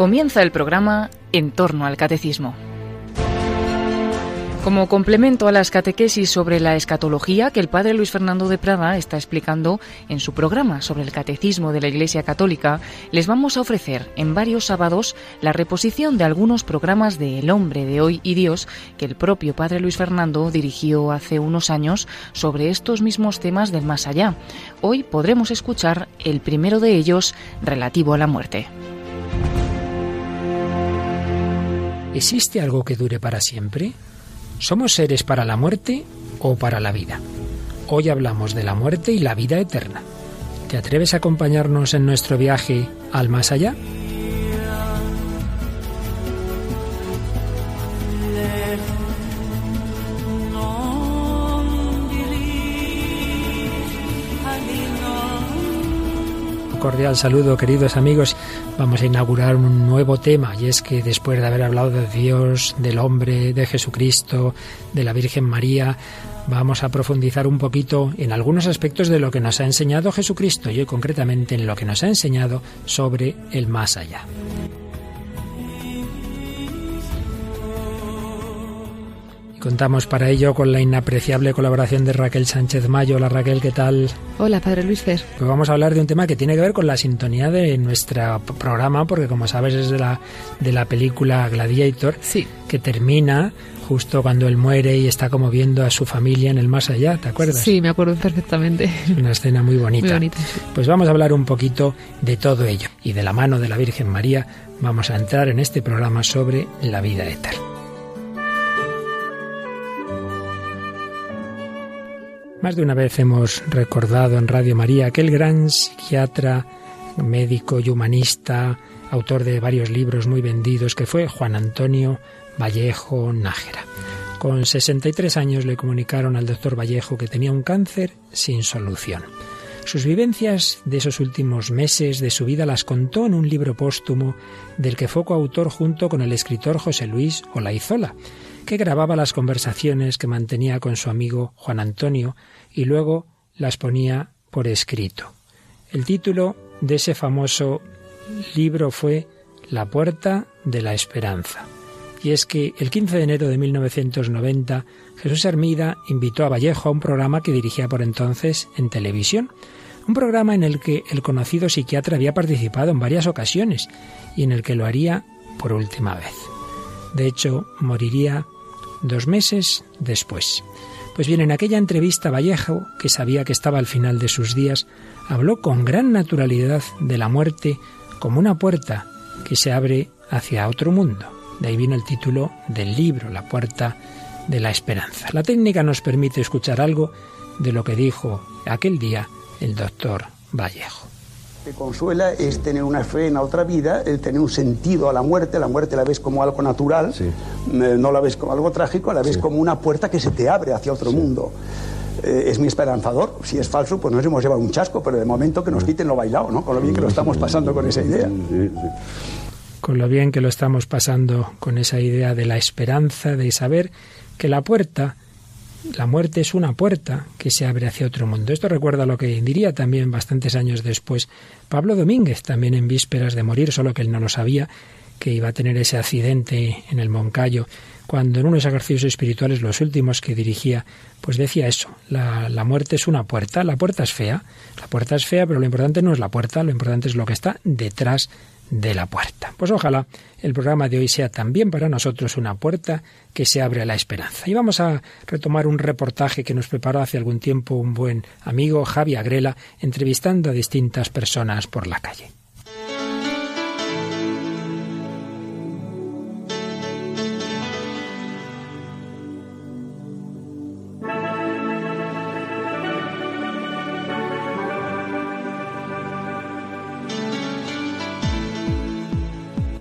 Comienza el programa En torno al catecismo. Como complemento a las catequesis sobre la escatología que el padre Luis Fernando de Prada está explicando en su programa sobre el catecismo de la Iglesia Católica, les vamos a ofrecer en varios sábados la reposición de algunos programas de El hombre de hoy y Dios que el propio padre Luis Fernando dirigió hace unos años sobre estos mismos temas del más allá. Hoy podremos escuchar el primero de ellos relativo a la muerte. ¿Existe algo que dure para siempre? ¿Somos seres para la muerte o para la vida? Hoy hablamos de la muerte y la vida eterna. ¿Te atreves a acompañarnos en nuestro viaje al más allá? Cordial saludo, queridos amigos. Vamos a inaugurar un nuevo tema y es que después de haber hablado de Dios, del hombre, de Jesucristo, de la Virgen María, vamos a profundizar un poquito en algunos aspectos de lo que nos ha enseñado Jesucristo y hoy concretamente en lo que nos ha enseñado sobre el más allá. Contamos para ello con la inapreciable colaboración de Raquel Sánchez Mayo. Hola Raquel, ¿qué tal? Hola, Padre Luis Fer. Pues vamos a hablar de un tema que tiene que ver con la sintonía de nuestro programa, porque como sabes es de la, de la película Gladiator, sí. que termina justo cuando él muere y está como viendo a su familia en el más allá, ¿te acuerdas? Sí, me acuerdo perfectamente. Es una escena muy bonita. Muy bonita. Pues vamos a hablar un poquito de todo ello y de la mano de la Virgen María vamos a entrar en este programa sobre la vida eterna. Más de una vez hemos recordado en Radio María aquel gran psiquiatra, médico y humanista, autor de varios libros muy vendidos, que fue Juan Antonio Vallejo Nájera. Con 63 años le comunicaron al doctor Vallejo que tenía un cáncer sin solución. Sus vivencias de esos últimos meses de su vida las contó en un libro póstumo del que fue coautor junto con el escritor José Luis Olaizola que grababa las conversaciones que mantenía con su amigo Juan Antonio y luego las ponía por escrito. El título de ese famoso libro fue La puerta de la esperanza. Y es que el 15 de enero de 1990 Jesús Hermida invitó a Vallejo a un programa que dirigía por entonces en televisión. Un programa en el que el conocido psiquiatra había participado en varias ocasiones y en el que lo haría por última vez. De hecho, moriría dos meses después. Pues bien, en aquella entrevista Vallejo, que sabía que estaba al final de sus días, habló con gran naturalidad de la muerte como una puerta que se abre hacia otro mundo. De ahí vino el título del libro, La puerta de la esperanza. La técnica nos permite escuchar algo de lo que dijo aquel día el doctor Vallejo te consuela es tener una fe en la otra vida, el tener un sentido a la muerte, la muerte la ves como algo natural, eh, no la ves como algo trágico, la ves como una puerta que se te abre hacia otro mundo. Eh, es mi esperanzador, si es falso, pues nos hemos llevado un chasco, pero de momento que nos quiten lo bailado, ¿no? Con lo bien que lo estamos pasando con esa idea. Con lo bien que lo estamos pasando con esa idea de la esperanza, de saber que la puerta la muerte es una puerta que se abre hacia otro mundo. Esto recuerda lo que diría también bastantes años después Pablo Domínguez, también en vísperas de morir, solo que él no lo sabía, que iba a tener ese accidente en el Moncayo, cuando en unos ejercicios espirituales, los últimos que dirigía, pues decía eso, la, la muerte es una puerta, la puerta es fea, la puerta es fea, pero lo importante no es la puerta, lo importante es lo que está detrás de la puerta. Pues ojalá el programa de hoy sea también para nosotros una puerta que se abre a la esperanza. Y vamos a retomar un reportaje que nos preparó hace algún tiempo un buen amigo, Javi Agrela, entrevistando a distintas personas por la calle.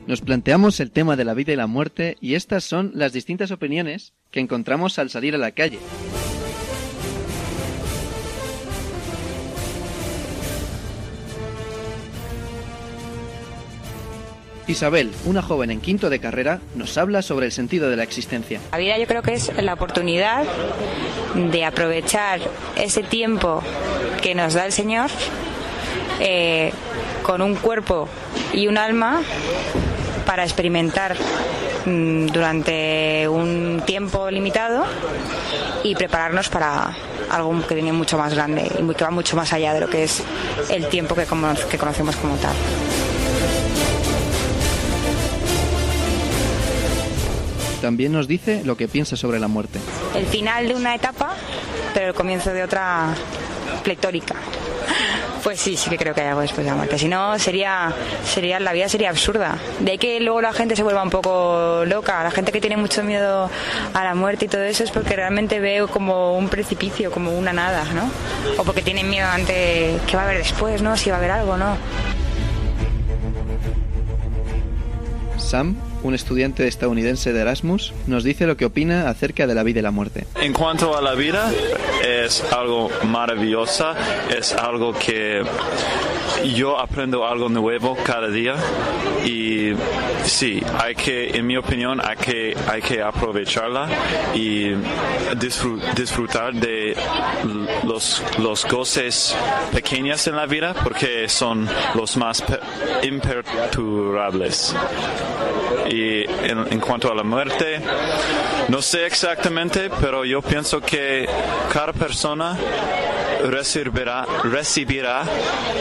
Nos planteamos el tema de la vida y la muerte y estas son las distintas opiniones que encontramos al salir a la calle. Isabel, una joven en quinto de carrera, nos habla sobre el sentido de la existencia. La vida yo creo que es la oportunidad de aprovechar ese tiempo que nos da el Señor eh, con un cuerpo y un alma para experimentar mm, durante un tiempo limitado y prepararnos para algo que viene mucho más grande y que va mucho más allá de lo que es el tiempo que, que conocemos como tal. También nos dice lo que piensa sobre la muerte. El final de una etapa, pero el comienzo de otra pletórica. Pues sí, sí que creo que hay algo después de la muerte. Si no, sería, sería, la vida sería absurda. De ahí que luego la gente se vuelva un poco loca. La gente que tiene mucho miedo a la muerte y todo eso es porque realmente veo como un precipicio, como una nada, ¿no? O porque tienen miedo ante qué va a haber después, ¿no? Si va a haber algo, ¿no? Sam un estudiante estadounidense de Erasmus, nos dice lo que opina acerca de la vida y la muerte. En cuanto a la vida, es algo maravillosa, es algo que yo aprendo algo nuevo cada día y sí, hay que, en mi opinión, hay que, hay que aprovecharla y disfrutar de los, los goces pequeños en la vida porque son los más imperturbables. Y en, cuanto a la muerte, no sé exactamente, pero yo pienso que cada persona recibirá, recibirá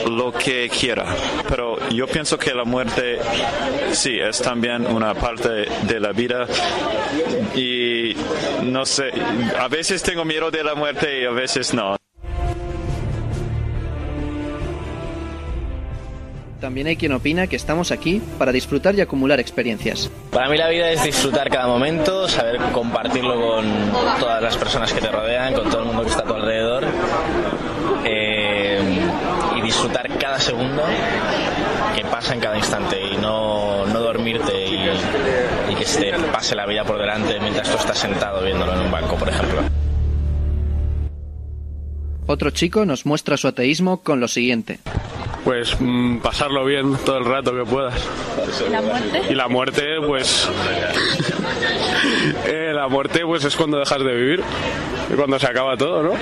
lo que quiera. Pero yo pienso que la muerte sí es también una parte de la vida y no sé, a veces tengo miedo de la muerte y a veces no. También hay quien opina que estamos aquí para disfrutar y acumular experiencias. Para mí la vida es disfrutar cada momento, saber compartirlo con todas las personas que te rodean, con todo el mundo que está a tu alrededor eh, y disfrutar cada segundo que pasa en cada instante y no, no dormirte y, y que se te pase la vida por delante mientras tú estás sentado viéndolo en un banco, por ejemplo. Otro chico nos muestra su ateísmo con lo siguiente pues mm, pasarlo bien todo el rato que puedas. ¿Y la muerte? Y la muerte, pues. Eh, la muerte, pues es cuando dejas de vivir. Y cuando se acaba todo, ¿no?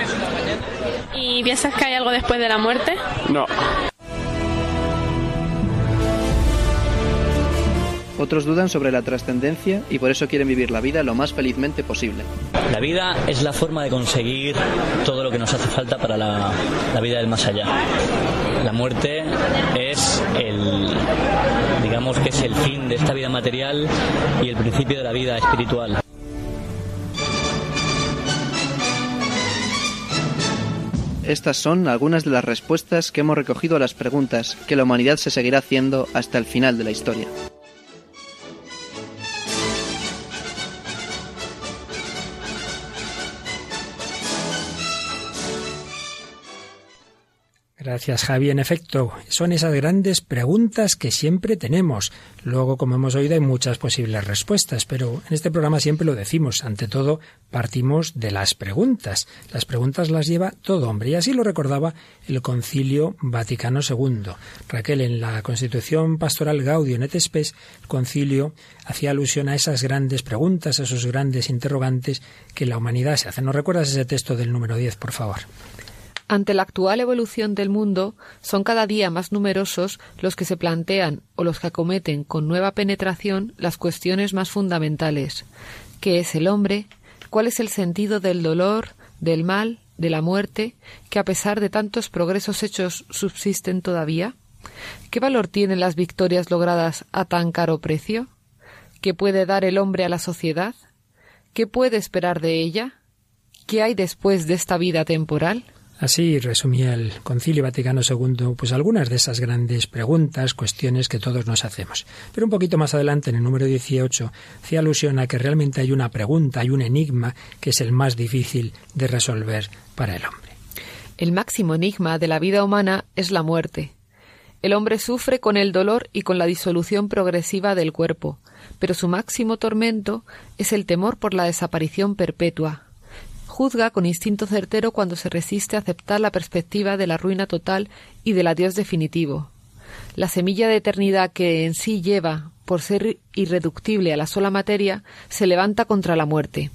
¿Y piensas que hay algo después de la muerte? No. Otros dudan sobre la trascendencia y por eso quieren vivir la vida lo más felizmente posible. La vida es la forma de conseguir todo lo que nos hace falta para la, la vida del más allá. La muerte es el, digamos que es el fin de esta vida material y el principio de la vida espiritual. Estas son algunas de las respuestas que hemos recogido a las preguntas que la humanidad se seguirá haciendo hasta el final de la historia. Gracias, Javi. En efecto, son esas grandes preguntas que siempre tenemos. Luego, como hemos oído, hay muchas posibles respuestas, pero en este programa siempre lo decimos. Ante todo, partimos de las preguntas. Las preguntas las lleva todo hombre, y así lo recordaba el Concilio Vaticano II. Raquel, en la Constitución Pastoral Gaudium et Spes, el Concilio hacía alusión a esas grandes preguntas, a esos grandes interrogantes que la humanidad se hace. ¿Nos recuerdas ese texto del número 10, por favor? Ante la actual evolución del mundo, son cada día más numerosos los que se plantean o los que acometen con nueva penetración las cuestiones más fundamentales. ¿Qué es el hombre? ¿Cuál es el sentido del dolor, del mal, de la muerte, que a pesar de tantos progresos hechos subsisten todavía? ¿Qué valor tienen las victorias logradas a tan caro precio? ¿Qué puede dar el hombre a la sociedad? ¿Qué puede esperar de ella? ¿Qué hay después de esta vida temporal? Así resumía el Concilio Vaticano II pues algunas de esas grandes preguntas, cuestiones que todos nos hacemos. Pero un poquito más adelante, en el número 18, hacía alusión a que realmente hay una pregunta, hay un enigma que es el más difícil de resolver para el hombre. El máximo enigma de la vida humana es la muerte. El hombre sufre con el dolor y con la disolución progresiva del cuerpo, pero su máximo tormento es el temor por la desaparición perpetua, juzga con instinto certero cuando se resiste a aceptar la perspectiva de la ruina total y del adiós definitivo. La semilla de eternidad que en sí lleva, por ser irreductible a la sola materia, se levanta contra la muerte.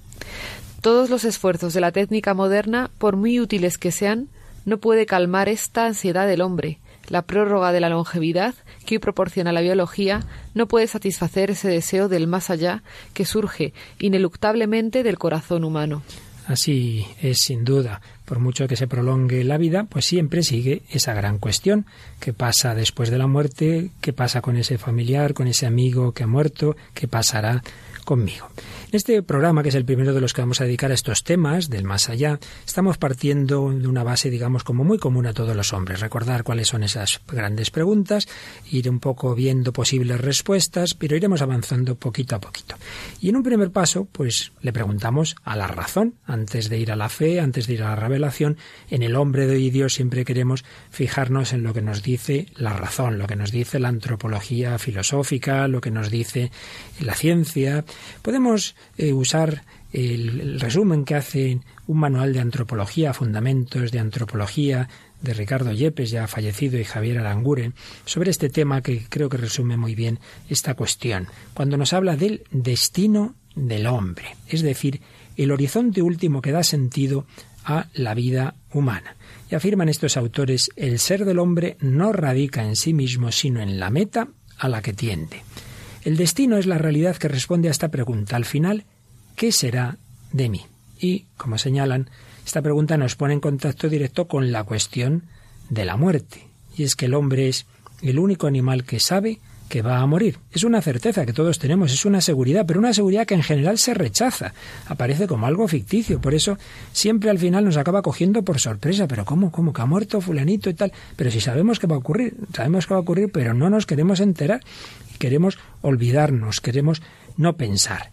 Todos los esfuerzos de la técnica moderna, por muy útiles que sean, no puede calmar esta ansiedad del hombre, la prórroga de la longevidad que hoy proporciona la biología no puede satisfacer ese deseo del más allá que surge ineluctablemente del corazón humano. Así es sin duda. Por mucho que se prolongue la vida, pues siempre sigue esa gran cuestión. ¿Qué pasa después de la muerte? ¿Qué pasa con ese familiar, con ese amigo que ha muerto? ¿Qué pasará conmigo? Este programa, que es el primero de los que vamos a dedicar a estos temas del más allá, estamos partiendo de una base, digamos, como muy común a todos los hombres. Recordar cuáles son esas grandes preguntas, ir un poco viendo posibles respuestas, pero iremos avanzando poquito a poquito. Y en un primer paso, pues le preguntamos a la razón, antes de ir a la fe, antes de ir a la revelación, en el hombre de hoy Dios siempre queremos fijarnos en lo que nos dice la razón, lo que nos dice la antropología filosófica, lo que nos dice la ciencia. Podemos eh, usar el, resumen que hace un manual de antropología, fundamentos de antropología, de Ricardo Yepes, ya fallecido, y Javier Aranguren, sobre este tema que creo que resume muy bien esta cuestión, cuando nos habla del destino del hombre, es decir, el horizonte último que da sentido a la vida humana. Y afirman estos autores, el ser del hombre no radica en sí mismo, sino en la meta a la que tiende. El destino es la realidad que responde a esta pregunta. Al final, ¿qué será de mí? Y, como señalan, esta pregunta nos pone en contacto directo con la cuestión de la muerte. Y es que el hombre es el único animal que sabe que va a morir. Es una certeza que todos tenemos, es una seguridad, pero una seguridad que en general se rechaza, aparece como algo ficticio, por eso siempre al final nos acaba cogiendo por sorpresa, pero ¿cómo? ¿Cómo que ha muerto fulanito y tal? Pero si sabemos que va a ocurrir, sabemos que va a ocurrir, pero no nos queremos enterar queremos olvidarnos, queremos no pensar.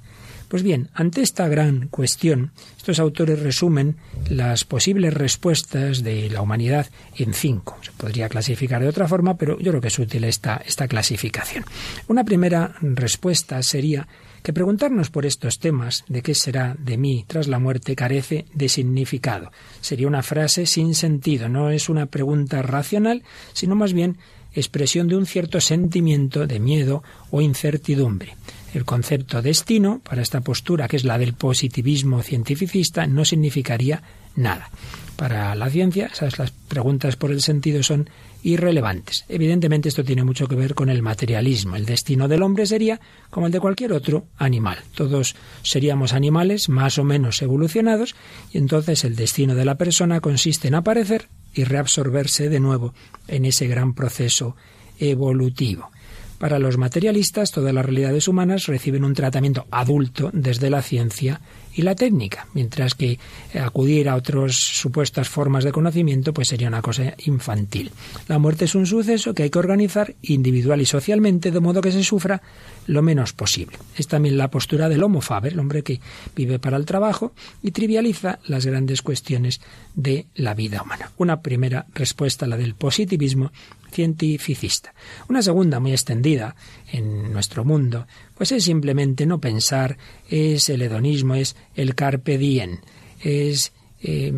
Pues bien, ante esta gran cuestión, estos autores resumen las posibles respuestas de la humanidad en cinco. Se podría clasificar de otra forma, pero yo creo que es útil esta, esta clasificación. Una primera respuesta sería que preguntarnos por estos temas de qué será de mí tras la muerte carece de significado. Sería una frase sin sentido, no es una pregunta racional, sino más bien expresión de un cierto sentimiento de miedo o incertidumbre. El concepto destino, para esta postura, que es la del positivismo cientificista, no significaría nada. Para la ciencia, esas las preguntas por el sentido son irrelevantes. Evidentemente esto tiene mucho que ver con el materialismo. El destino del hombre sería como el de cualquier otro animal. Todos seríamos animales más o menos evolucionados y entonces el destino de la persona consiste en aparecer y reabsorberse de nuevo en ese gran proceso evolutivo. Para los materialistas, todas las realidades humanas reciben un tratamiento adulto desde la ciencia y la técnica, mientras que acudir a otras supuestas formas de conocimiento pues sería una cosa infantil. La muerte es un suceso que hay que organizar individual y socialmente de modo que se sufra lo menos posible. Es también la postura del homo faber, el hombre que vive para el trabajo y trivializa las grandes cuestiones de la vida humana. Una primera respuesta, la del positivismo, cientificista. Una segunda muy extendida en nuestro mundo, pues es simplemente no pensar, es el hedonismo, es el carpe diem, es eh,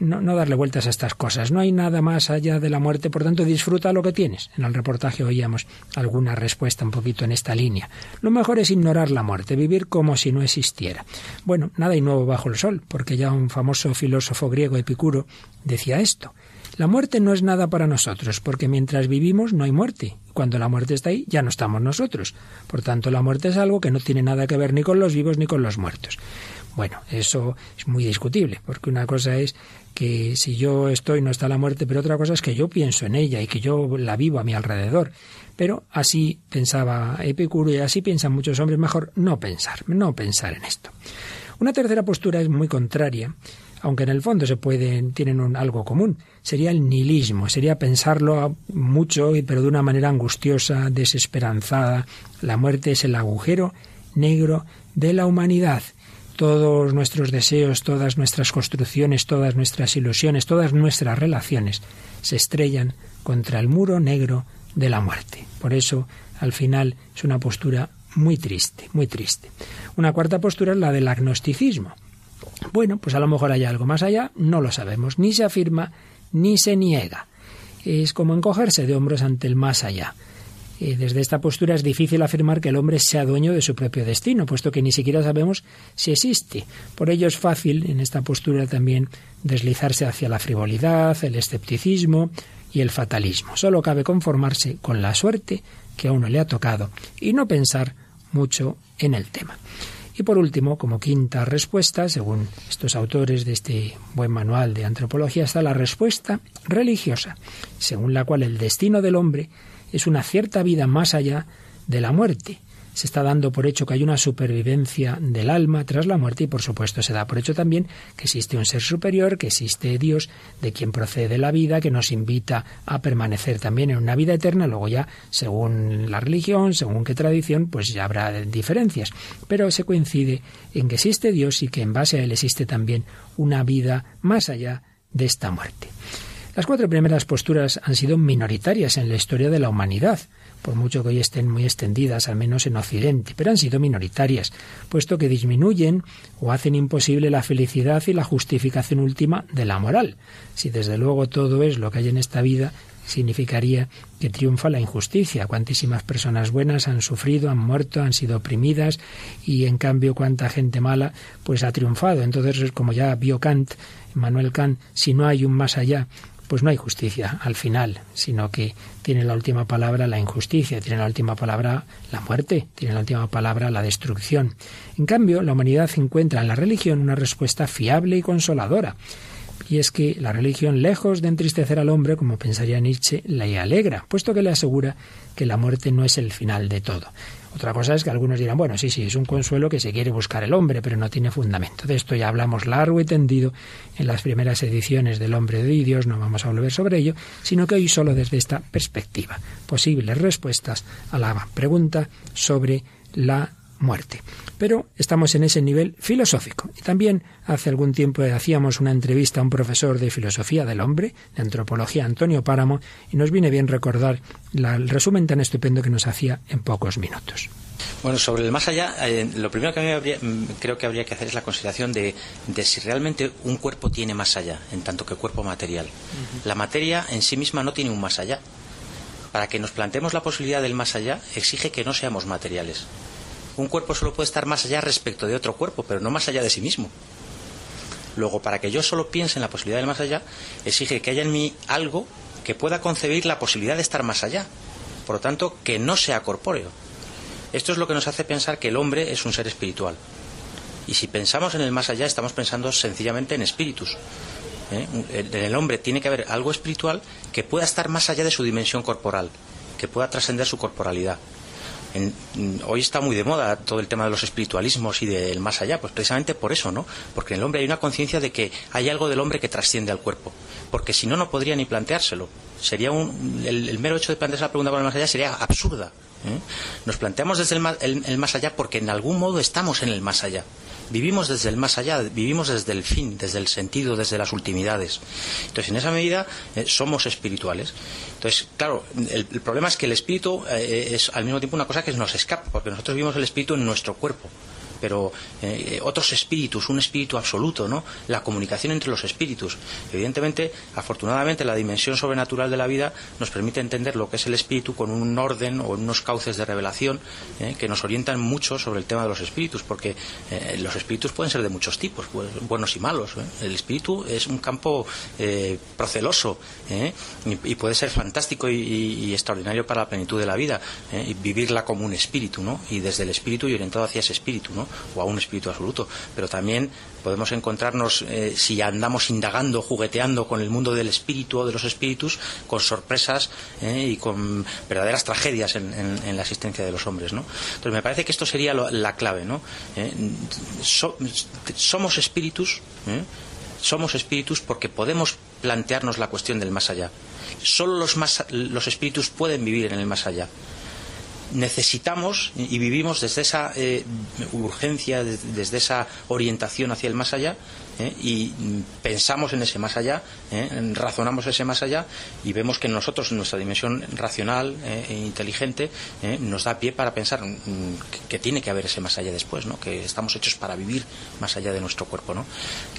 no, darle vueltas a estas cosas. No hay nada más allá de la muerte, por tanto disfruta lo que tienes. En el reportaje oíamos alguna respuesta un poquito en esta línea. Lo mejor es ignorar la muerte, vivir como si no existiera. Bueno, nada hay nuevo bajo el sol, porque ya un famoso filósofo griego Epicuro decía esto. La muerte no es nada para nosotros, porque mientras vivimos no hay muerte. Cuando la muerte está ahí, ya no estamos nosotros. Por tanto, la muerte es algo que no tiene nada que ver ni con los vivos ni con los muertos. Bueno, eso es muy discutible, porque una cosa es que si yo estoy no está la muerte, pero otra cosa es que yo pienso en ella y que yo la vivo a mi alrededor. Pero así pensaba Epicuro y así piensan muchos hombres, mejor no pensar, no pensar en esto. Una tercera postura es muy contraria aunque en el fondo se pueden, tienen un, algo común, sería el nihilismo, sería pensarlo mucho, pero de una manera angustiosa, desesperanzada. La muerte es el agujero negro de la humanidad. Todos nuestros deseos, todas nuestras construcciones, todas nuestras ilusiones, todas nuestras relaciones se estrellan contra el muro negro de la muerte. Por eso, al final, es una postura muy triste, muy triste. Una cuarta postura es la del agnosticismo. Bueno, pues a lo mejor hay algo más allá, no lo sabemos, ni se afirma ni se niega. Es como encogerse de hombros ante el más allá. Y desde esta postura es difícil afirmar que el hombre sea dueño de su propio destino, puesto que ni siquiera sabemos si existe. Por ello es fácil en esta postura también deslizarse hacia la frivolidad, el escepticismo y el fatalismo. Solo cabe conformarse con la suerte que a uno le ha tocado y no pensar mucho en el tema. Y por último, como quinta respuesta, según estos autores de este buen manual de antropología, está la respuesta religiosa, según la cual el destino del hombre es una cierta vida más allá de la muerte, se está dando por hecho que hay una supervivencia del alma tras la muerte y por supuesto se da por hecho también que existe un ser superior, que existe Dios, de quien procede la vida, que nos invita a permanecer también en una vida eterna, luego ya según la religión, según qué tradición, pues ya habrá diferencias, pero se coincide en que existe Dios y que en base a él existe también una vida más allá de esta muerte. Las cuatro primeras posturas han sido minoritarias en la historia de la humanidad por mucho que hoy estén muy extendidas, al menos en Occidente, pero han sido minoritarias, puesto que disminuyen o hacen imposible la felicidad y la justificación última de la moral. Si desde luego todo es lo que hay en esta vida, significaría que triunfa la injusticia. Cuantísimas personas buenas han sufrido, han muerto, han sido oprimidas y en cambio cuánta gente mala pues ha triunfado. Entonces, como ya vio Kant, Manuel Kant, si no hay un más allá pues no hay justicia al final, sino que tiene la última palabra la injusticia, tiene la última palabra la muerte, tiene la última palabra la destrucción. En cambio, la humanidad encuentra en la religión una respuesta fiable y consoladora. Y es que la religión, lejos de entristecer al hombre, como pensaría Nietzsche, le alegra, puesto que le asegura que la muerte no es el final de todo. Otra cosa es que algunos dirán, bueno, sí, sí, es un consuelo que se quiere buscar el hombre, pero no tiene fundamento. De esto ya hablamos largo y tendido en las primeras ediciones del Hombre de Dios, no vamos a volver sobre ello, sino que hoy solo desde esta perspectiva, posibles respuestas a la pregunta sobre la muerte. Pero estamos en ese nivel filosófico. Y también hace algún tiempo hacíamos una entrevista a un profesor de filosofía del hombre, de antropología, Antonio Páramo, y nos viene bien recordar el resumen tan estupendo que nos hacía en pocos minutos. Bueno, sobre el más allá, eh, lo primero que a mí mm, creo que habría que hacer es la consideración de, si realmente un cuerpo tiene más allá, en tanto que cuerpo material. La materia en sí misma no tiene un más allá. Para que nos planteemos la posibilidad del más allá, exige que no seamos materiales un cuerpo solo puede estar más allá respecto de otro cuerpo, pero no más allá de sí mismo. Luego, para que yo solo piense en la posibilidad del más allá, exige que haya en mí algo que pueda concebir la posibilidad de estar más allá. Por lo tanto, que no sea corpóreo. Esto es lo que nos hace pensar que el hombre es un ser espiritual. Y si pensamos en el más allá, estamos pensando sencillamente en espíritus. ¿eh? En el hombre tiene que haber algo espiritual que pueda estar más allá de su dimensión corporal, que pueda trascender su corporalidad hoy está muy de moda todo el tema de los espiritualismos y del más allá, pues precisamente por eso, ¿no? Porque en el hombre hay una conciencia de que hay algo del hombre que trasciende al cuerpo, porque si no, no podría ni planteárselo. Sería un, el, mero hecho de plantearse la pregunta por el más allá sería absurda. ¿Eh? Nos planteamos desde el más allá porque en algún modo estamos en el más allá. Vivimos desde el más allá, vivimos desde el fin, desde el sentido, desde las ultimidades. Entonces, en esa medida, eh, somos espirituales. Entonces, claro, el, problema es que el espíritu eh, es al mismo tiempo una cosa que nos escapa, porque nosotros vivimos el espíritu en nuestro cuerpo pero eh, otros espíritus, un espíritu absoluto, ¿no? La comunicación entre los espíritus. Evidentemente, afortunadamente, la dimensión sobrenatural de la vida nos permite entender lo que es el espíritu con un orden o unos cauces de revelación ¿eh? que nos orientan mucho sobre el tema de los espíritus, porque eh, los espíritus pueden ser de muchos tipos, pues, buenos y malos. El espíritu es un campo proceloso y, puede ser fantástico y, extraordinario para la plenitud de la vida, y vivirla como un espíritu, ¿no? Y desde el espíritu y orientado hacia ese espíritu, ¿no? O a un espíritu absoluto, pero también podemos encontrarnos, eh, si andamos indagando, jugueteando con el mundo del espíritu o de los espíritus, con sorpresas eh, y con verdaderas tragedias en, la existencia de los hombres. ¿no? Entonces me parece que esto sería la clave. ¿no? Eh, somos espíritus, somos espíritus porque podemos plantearnos la cuestión del más allá. Solo los, los espíritus pueden vivir en el más allá necesitamos y vivimos desde esa eh, urgencia, desde esa orientación hacia el más allá, ¿eh? y pensamos en ese más allá, ¿eh? razonamos ese más allá y vemos que nosotros, nuestra dimensión racional e inteligente, nos da pie para pensar mm, que, tiene que haber ese más allá después, ¿no? que estamos hechos para vivir más allá de nuestro cuerpo. ¿no?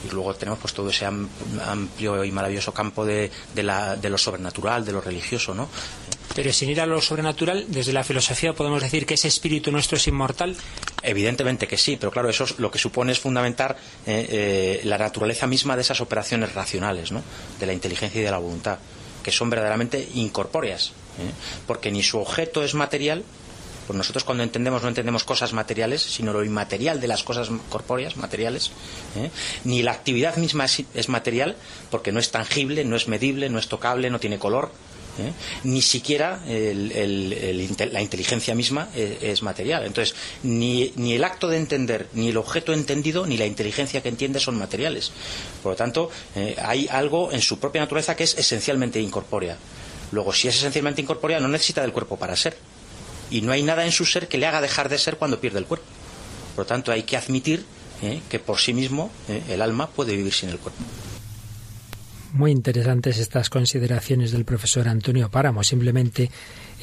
Y luego tenemos pues todo ese amplio y maravilloso campo de, de lo sobrenatural, de lo religioso, ¿no? Pero sin ir a lo sobrenatural, desde la filosofía podemos decir que ese espíritu nuestro es inmortal. Evidentemente que sí, pero claro, eso lo que supone es fundamentar eh, eh, la naturaleza misma de esas operaciones racionales, ¿no? de la inteligencia y de la voluntad. que son verdaderamente incorpóreas, ¿eh? porque ni su objeto es material, pues nosotros cuando entendemos no entendemos cosas materiales, sino lo inmaterial de las cosas corpóreas, materiales. ¿eh? Ni la actividad misma es, es, material, porque no es tangible, no es medible, no es tocable, no tiene color. ¿Eh? Ni siquiera el, la inteligencia misma es, es, material. Entonces, ni, el acto de entender, ni el objeto entendido, ni la inteligencia que entiende son materiales. Por lo tanto, eh, hay algo en su propia naturaleza que es esencialmente incorpórea. Luego, si es esencialmente incorpórea, no necesita del cuerpo para ser y no hay nada en su ser que le haga dejar de ser cuando pierde el cuerpo. Por lo tanto, hay que admitir eh, que por sí mismo eh, el alma puede vivir sin el cuerpo. Muy interesantes estas consideraciones del profesor Antonio Páramo. Simplemente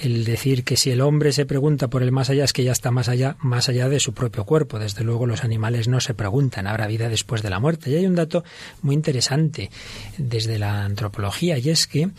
el decir que si el hombre se pregunta por el más allá es que ya está más allá, más allá de su propio cuerpo. Desde luego los animales no se preguntan, ¿habrá vida después de la muerte? Y hay un dato muy interesante desde la antropología y es que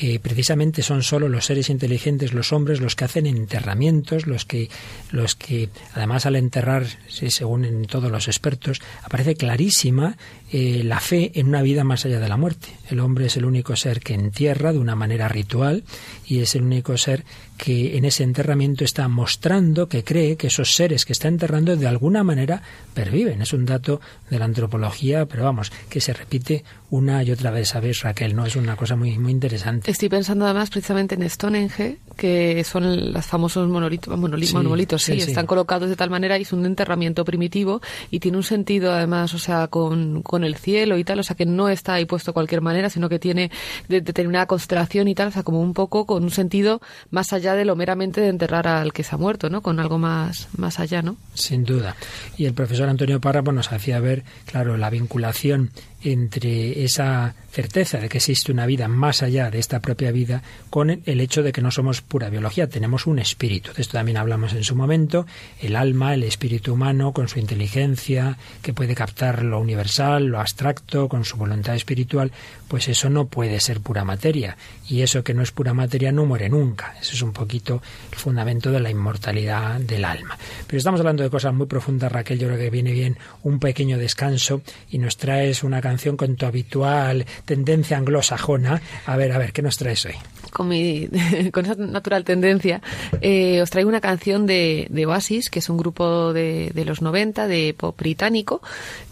eh, precisamente son solo los seres inteligentes, los hombres, los que hacen enterramientos, los que, los que además al enterrar, según todos los expertos, aparece clarísima eh, la fe en una vida más allá de la muerte. El hombre es el único ser que entierra de una manera ritual y es el único ser que en ese enterramiento está mostrando que cree que esos seres que está enterrando de alguna manera perviven. Es un dato de la antropología, pero vamos, que se repite una y otra vez, ¿sabes, Raquel? No es una cosa muy, muy interesante. Estoy pensando además precisamente en Stonehenge, que son los famosos monolitos, monolitos, sí, monolitos, sí, sí, están colocados de tal manera y es un enterramiento primitivo y tiene un sentido además, o sea, con, con el cielo y tal, o sea, que no está ahí puesto de cualquier manera, sino que tiene determinada constelación y tal, o sea, como un poco con un sentido más allá de lo meramente de enterrar al que se ha muerto, ¿no? Con algo más, más allá, ¿no? Sin duda. Y el profesor Antonio Páramo nos hacía ver, claro, la vinculación entre esa certeza de que existe una vida más allá de esta propia vida con el hecho de que no somos pura biología, tenemos un espíritu. De esto también hablamos en su momento, el alma, el espíritu humano con su inteligencia, que puede captar lo universal, lo abstracto, con su voluntad espiritual, pues eso no puede ser pura materia. Y eso que no es pura materia no muere nunca. Eso es un poquito el fundamento de la inmortalidad del alma. Pero estamos hablando de cosas muy profundas, Raquel, yo creo que viene bien un pequeño descanso y nos traes una canción con tu habitual tendencia anglosajona. A ver, a ver, ¿qué nos traes hoy? Con, mi, con esa natural tendencia, eh, os traigo una canción de, de, Oasis, que es un grupo de, de los 90, de pop británico,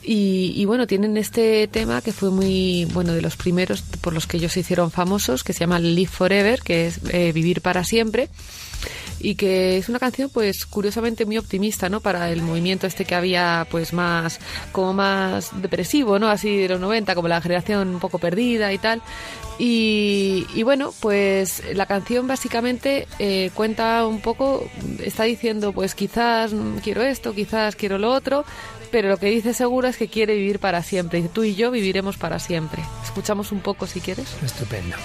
y, bueno, tienen este tema que fue muy, bueno, de los primeros por los que ellos se hicieron famosos, que se llama Live Forever, que es eh, Vivir para siempre y que es una canción pues curiosamente muy optimista no para el movimiento este que había pues más como más depresivo no así de los 90 como la generación un poco perdida y tal. Y, bueno pues la canción básicamente eh, cuenta un poco está diciendo pues quizás quiero esto quizás quiero lo otro pero lo que dice seguro es que quiere vivir para siempre. Tú y yo viviremos para siempre. Escuchamos un poco si quieres. Estupendo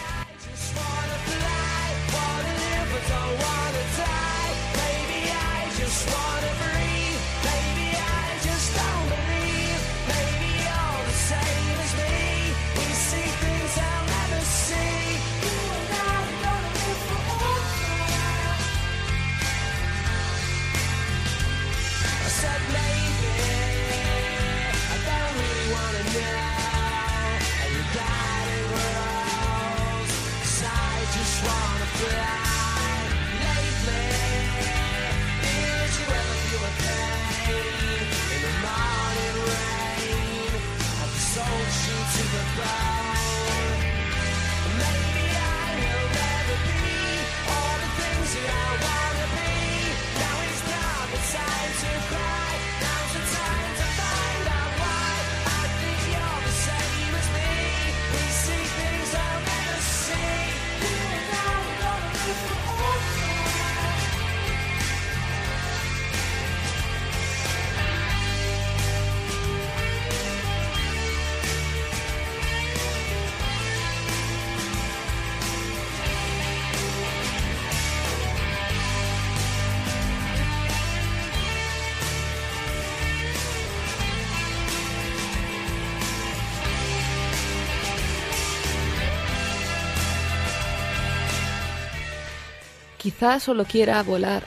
Quizás solo quiera volar.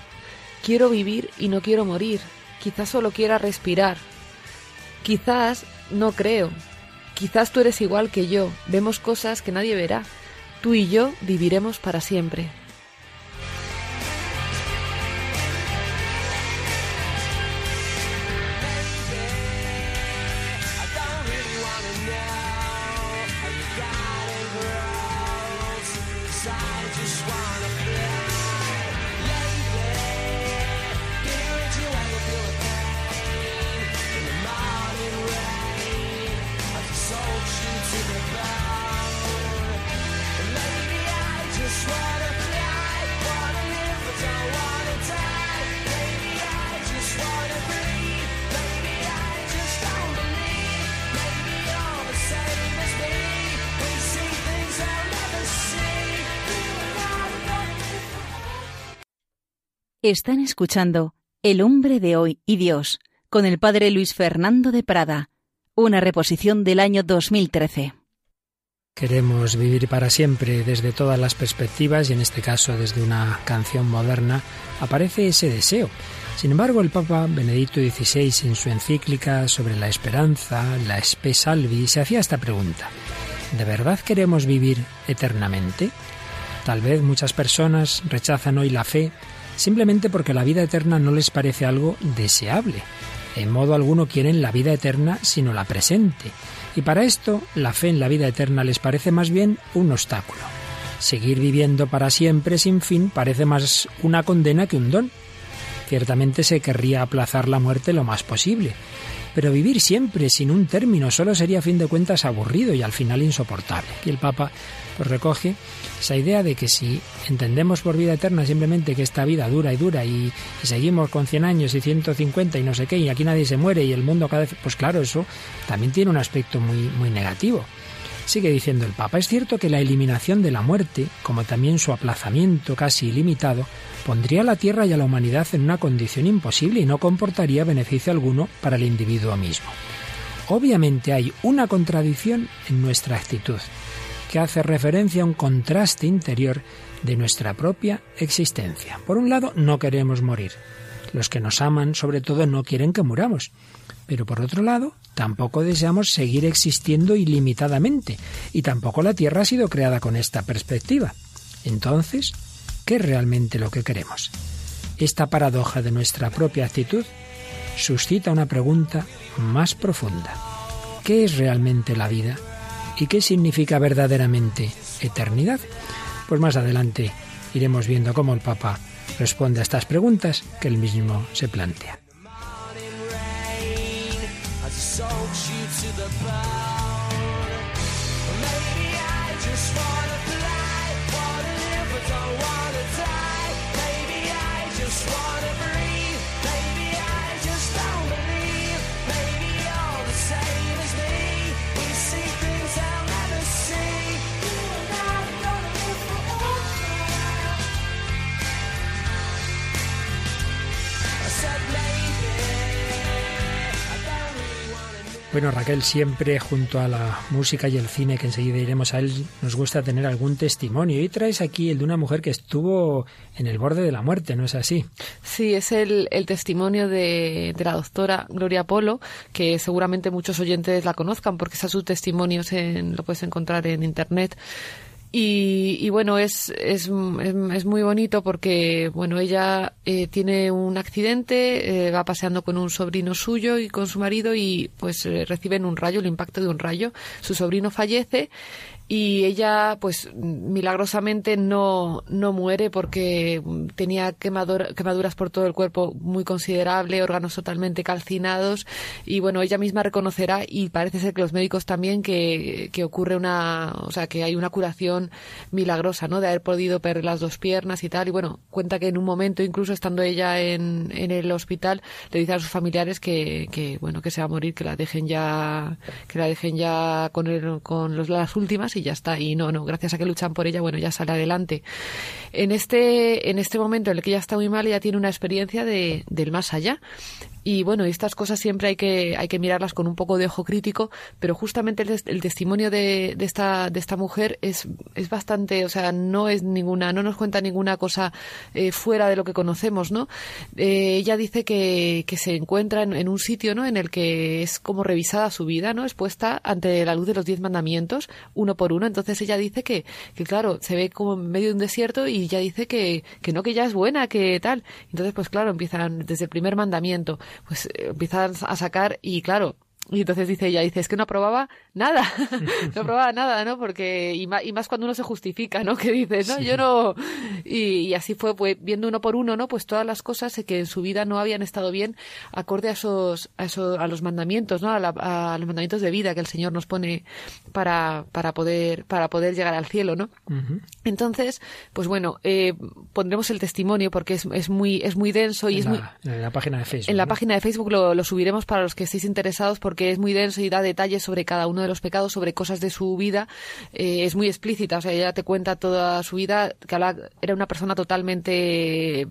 Quiero vivir y no quiero morir. Quizás solo quiera respirar. Quizás no creo. Quizás tú eres igual que yo. Vemos cosas que nadie verá. tú y yo viviremos para siempre. Están escuchando El hombre de hoy y Dios con el padre Luis Fernando de Prada, una reposición del año 2013. Queremos vivir para siempre desde todas las perspectivas y en este caso desde una canción moderna aparece ese deseo. Sin embargo, el Papa Benedicto XVI en su encíclica sobre la esperanza, la Spe Salvi, se hacía esta pregunta. ¿De verdad queremos vivir eternamente? Tal vez muchas personas rechazan hoy la fe simplemente porque la vida eterna no les parece algo deseable. En modo alguno quieren la vida eterna sino la presente. Y para esto la fe en la vida eterna les parece más bien un obstáculo. Seguir viviendo para siempre sin fin parece más una condena que un don. Ciertamente se querría aplazar la muerte lo más posible, pero vivir siempre sin un término solo sería a fin de cuentas aburrido y al final insoportable. Y el Papa pues recoge esa idea de que si entendemos por vida eterna simplemente que esta vida dura y dura y, seguimos con 100 años y 150 y no sé qué y aquí nadie se muere y el mundo cada vez, pues claro, eso también tiene un aspecto muy, muy negativo. Sigue diciendo el Papa, es cierto que la eliminación de la muerte, como también su aplazamiento casi ilimitado, pondría a la Tierra y a la humanidad en una condición imposible y no comportaría beneficio alguno para el individuo mismo. Obviamente hay una contradicción en nuestra actitud que hace referencia a un contraste interior de nuestra propia existencia. Por un lado, no queremos morir. Los que nos aman, sobre todo, no quieren que muramos. Pero por otro lado, tampoco deseamos seguir existiendo ilimitadamente, y tampoco la Tierra ha sido creada con esta perspectiva. Entonces, ¿qué es realmente lo que queremos? Esta paradoja de nuestra propia actitud suscita una pregunta más profunda. ¿Qué es realmente la vida? ¿Y qué significa verdaderamente eternidad? Pues más adelante iremos viendo cómo el Papa responde a estas preguntas que él mismo se plantea. Bueno, Raquel, siempre junto a la música y el cine, que enseguida iremos a él, nos gusta tener algún testimonio. Y traes aquí el de una mujer que estuvo en el borde de la muerte, ¿no es así? Sí, es el, testimonio de, de, la doctora Gloria Polo, que seguramente muchos oyentes la conozcan porque está su testimonio, en, lo puedes encontrar en Internet. Y, bueno, es, es, es, muy bonito porque, bueno, ella eh, tiene un accidente, eh, va paseando con un sobrino suyo y con su marido y pues eh, reciben un rayo, el impacto de un rayo. Su sobrino fallece y ella pues milagrosamente no, no muere porque tenía quemaduras por todo el cuerpo muy considerable, órganos totalmente calcinados y bueno, ella misma reconocerá y parece ser que los médicos también que, que ocurre una, o sea, que hay una curación milagrosa, ¿no? De haber podido perder las dos piernas y tal y bueno, cuenta que en un momento incluso estando ella en, en el hospital le dice a sus familiares que, que bueno, que se va a morir, que la dejen ya, que la dejen ya con, el, con los, las últimas y ya está. Y no, no, gracias a que luchan por ella, bueno, ya sale adelante. En este, en este momento en el que ella está muy mal, ella tiene una experiencia de, del más allá Y bueno, estas cosas siempre hay que, hay que mirarlas con un poco de ojo crítico, pero justamente el, testimonio de, de, esta, de esta mujer es, es bastante, o sea, no es ninguna, no nos cuenta ninguna cosa eh, fuera de lo que conocemos, ¿no? Eh, ella dice que, que se encuentra en, en, un sitio, ¿no? En el que es como revisada su vida, ¿no? Expuesta ante la luz de los diez mandamientos, uno por uno. Entonces ella dice que, que claro, se ve como en medio de un desierto y ella dice que, que no, que ya es buena, que tal. Entonces, pues claro, empiezan desde el primer mandamiento, pues eh, empiezan a sacar y claro, y entonces dice ella, dice, es que no aprobaba nada, no aprobaba nada, ¿no? Porque, y más, y más, cuando uno se justifica, ¿no? Que dice, no, sí. yo no, y, y, así fue, pues, viendo uno por uno, ¿no? Pues todas las cosas que en su vida no habían estado bien acorde a esos, a esos, a los mandamientos, ¿no? A, la, a los mandamientos de vida que el Señor nos pone para, para poder, para poder llegar al cielo, ¿no? Uh -huh. Entonces, pues bueno, eh, pondremos el testimonio porque es, es muy, es muy denso y en es la, muy, en la página de Facebook. En la página de Facebook lo, lo subiremos para los que estéis interesados porque es muy denso y da detalles sobre cada uno de los pecados, sobre cosas de su vida. Eh, es muy explícita, o sea, ella te cuenta toda su vida, que era una persona totalmente,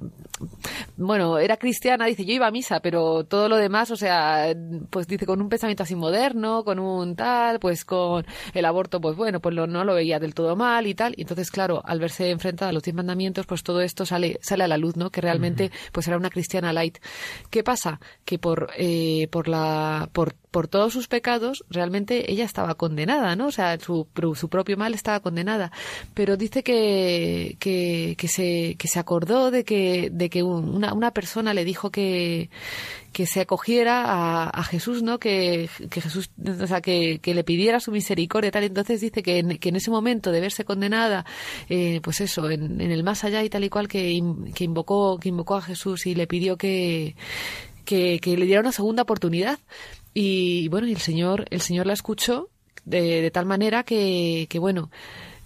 bueno, era cristiana, dice, yo iba a misa, pero todo lo demás, o sea, pues dice, con un pensamiento así moderno, con un tal, pues con el aborto, pues bueno, pues lo, no lo veía del todo mal y tal. Y entonces, claro, al verse enfrentada a los diez mandamientos, pues todo esto sale, sale a la luz, ¿no? Que realmente, pues era una cristiana light. ¿Qué pasa? Que por, eh, por la, por por todos sus pecados, realmente ella estaba condenada, ¿no? O sea, su, su propio mal estaba condenada. Pero dice que, que, que, se, que se acordó de que, de que una, una persona le dijo que, que se acogiera a, Jesús, ¿no? Que, que Jesús, o sea, que, que, le pidiera su misericordia, tal. Entonces dice que en, que en ese momento de verse condenada, eh, pues eso, en, en, el más allá y tal y cual, que, que invocó, que invocó a Jesús y le pidió que, que, que le diera una segunda oportunidad. Y bueno, y el Señor, el Señor la escuchó de, de tal manera que, que bueno,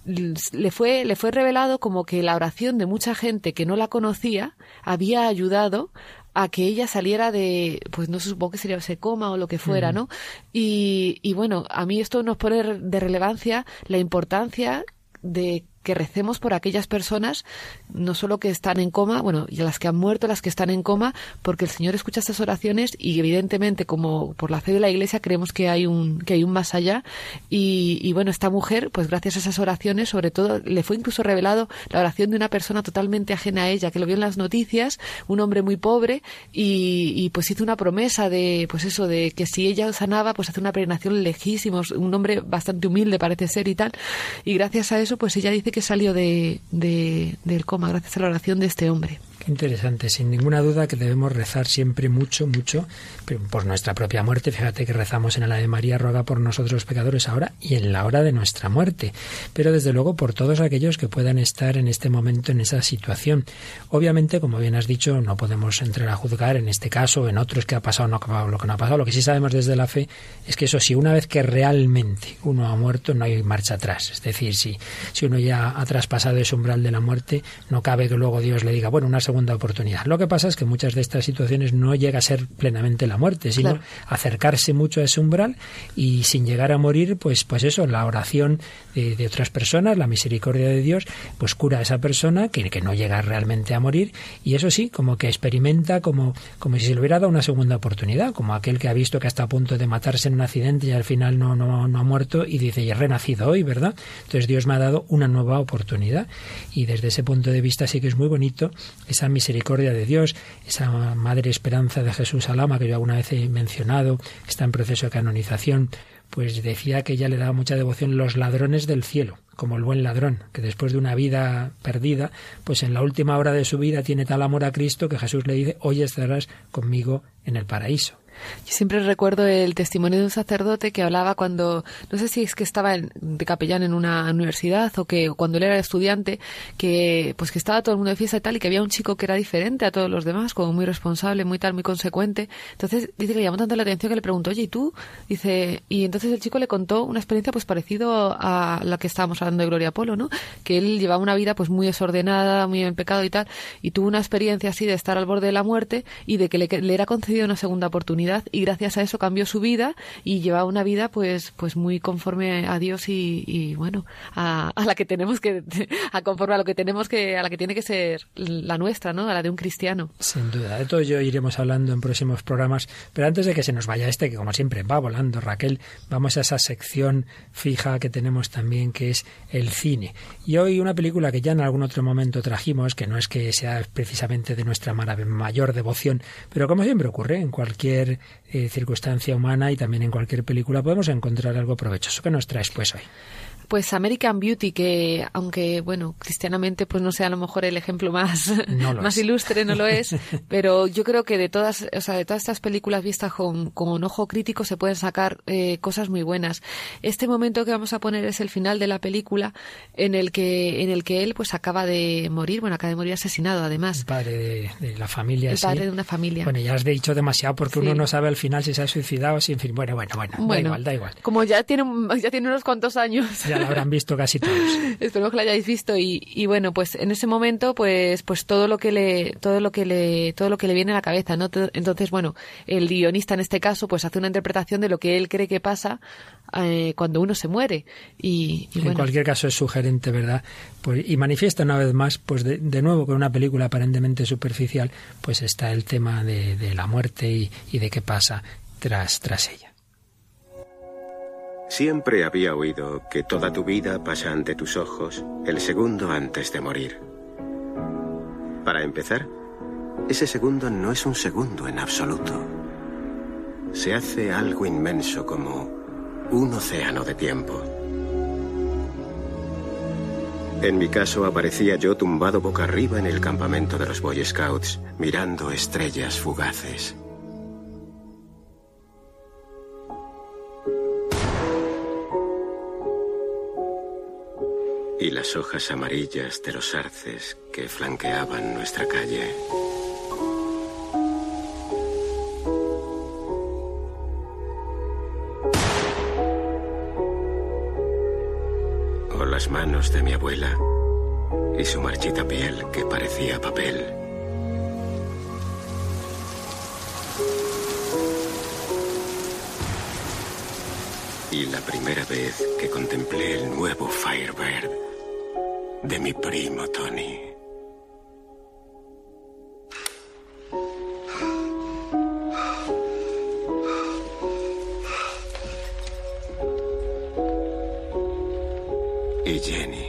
le fue, le fue revelado como que la oración de mucha gente que no la conocía había ayudado a que ella saliera de, pues no supongo que sería ese coma o lo que fuera, ¿no? Y, y bueno, a mí esto nos pone de relevancia la importancia de que recemos por aquellas personas, no solo que están en coma, bueno, y las que han muerto, las que están en coma, porque el Señor escucha estas oraciones y evidentemente, como por la fe de la Iglesia, creemos que hay un, que hay un más allá. Y, y bueno, esta mujer, pues gracias a esas oraciones, sobre todo, le fue incluso revelado la oración de una persona totalmente ajena a ella, que lo vio en las noticias, un hombre muy pobre, y, y pues hizo una promesa de, pues eso, de que si ella sanaba, pues hace una peregrinación lejísima, un hombre bastante humilde parece ser y tal. Y gracias a eso, pues ella dice que salió de, de, del coma gracias a la oración de este hombre. Interesante, sin ninguna duda que debemos rezar siempre mucho, mucho, por nuestra propia muerte. Fíjate que rezamos en el Ave María, ruega por nosotros los pecadores ahora y en la hora de nuestra muerte. Pero desde luego por todos aquellos que puedan estar en este momento en esa situación. Obviamente, como bien has dicho, no podemos entrar a juzgar en este caso en otros que ha pasado no, lo que no ha pasado. Lo que sí sabemos desde la fe es que eso sí, una vez que realmente uno ha muerto, no hay marcha atrás. Es decir, si, si uno ya ha traspasado ese umbral de la muerte, no cabe que luego Dios le diga, bueno, una segunda oportunidad. Lo que pasa es que muchas de estas situaciones no llega a ser plenamente la muerte, sino claro. acercarse mucho a ese umbral y sin llegar a morir, pues, pues eso, la oración de, de, otras personas, la misericordia de Dios, pues cura a esa persona que, que, no llega realmente a morir y eso sí, como que experimenta como, como si se le hubiera dado una segunda oportunidad, como aquel que ha visto que está a punto de matarse en un accidente y al final no, no, no ha muerto y dice, y he renacido hoy, ¿verdad? Entonces Dios me ha dado una nueva oportunidad y desde ese punto de vista sí que es muy bonito esa misericordia de Dios, esa madre esperanza de Jesús Alama que yo alguna vez he mencionado, está en proceso de canonización, pues decía que ella le daba mucha devoción los ladrones del cielo, como el buen ladrón, que después de una vida perdida, pues en la última hora de su vida tiene tal amor a Cristo que Jesús le dice, hoy estarás conmigo en el paraíso. Yo siempre recuerdo el testimonio de un sacerdote que hablaba cuando, no sé si es que estaba en, de capellán en una universidad o que cuando él era estudiante, que pues que estaba todo el mundo de fiesta y tal y que había un chico que era diferente a todos los demás, como muy responsable, muy tal, muy consecuente. Entonces dice que le llamó tanto la atención que le preguntó, oye, ¿y tú? Dice, y entonces el chico le contó una experiencia pues parecido a la que estábamos hablando de Gloria Polo, ¿no? Que él llevaba una vida pues muy desordenada, muy en pecado y tal, y tuvo una experiencia así de estar al borde de la muerte y de que le, le era concedida una segunda oportunidad y gracias a eso cambió su vida y lleva una vida pues pues muy conforme a Dios y, bueno a, la que tenemos que a conforme a lo que tenemos que a la que tiene que ser la nuestra no a la de un cristiano. Sin duda. De todo ello iremos hablando en próximos programas. Pero antes de que se nos vaya este que como siempre va volando Raquel vamos a esa sección fija que tenemos también que es el cine. Y hoy una película que ya en algún otro momento trajimos que no es que sea precisamente de nuestra mayor devoción pero como siempre ocurre en cualquier eh, circunstancia humana y también en cualquier película podemos encontrar algo provechoso. ¿Qué nos traes pues hoy? Pues American Beauty, que aunque, bueno, cristianamente pues no sea a lo mejor el ejemplo más, más ilustre, no lo es, pero yo creo que de todas, o sea, de todas estas películas vistas con, con ojo crítico se pueden sacar eh, cosas muy buenas. Este momento que vamos a poner es el final de la película en el que, en el que él pues acaba de morir, bueno, acaba de morir asesinado además. El padre de, la familia. El padre de una familia. Bueno, ya has dicho demasiado porque uno no sabe al final si se ha suicidado o si, en fin, bueno, bueno, bueno, bueno da igual, da igual. Como ya tiene, ya tiene unos cuantos años lo habrán visto casi todos. Esperemos que lo hayáis visto y, y, bueno, pues en ese momento, pues, pues todo lo que le, todo lo que le, todo lo que le viene a la cabeza, ¿no? Entonces, bueno, el guionista en este caso, pues hace una interpretación de lo que él cree que pasa eh, cuando uno se muere. Y, en cualquier caso es sugerente, ¿verdad? Pues, y manifiesta una vez más, pues de, de, nuevo con una película aparentemente superficial, pues está el tema de, de la muerte y, y de qué pasa tras, tras ella. Siempre había oído que toda tu vida pasa ante tus ojos el segundo antes de morir. Para empezar, ese segundo no es un segundo en absoluto. Se hace algo inmenso como un océano de tiempo. En mi caso aparecía yo tumbado boca arriba en el campamento de los Boy Scouts, mirando estrellas fugaces. Y las hojas amarillas de los arces que flanqueaban nuestra calle. O las manos de mi abuela y su marchita piel que parecía papel. Y la primera vez que contemplé el nuevo Firebird de mi primo Tony. Y Jenny.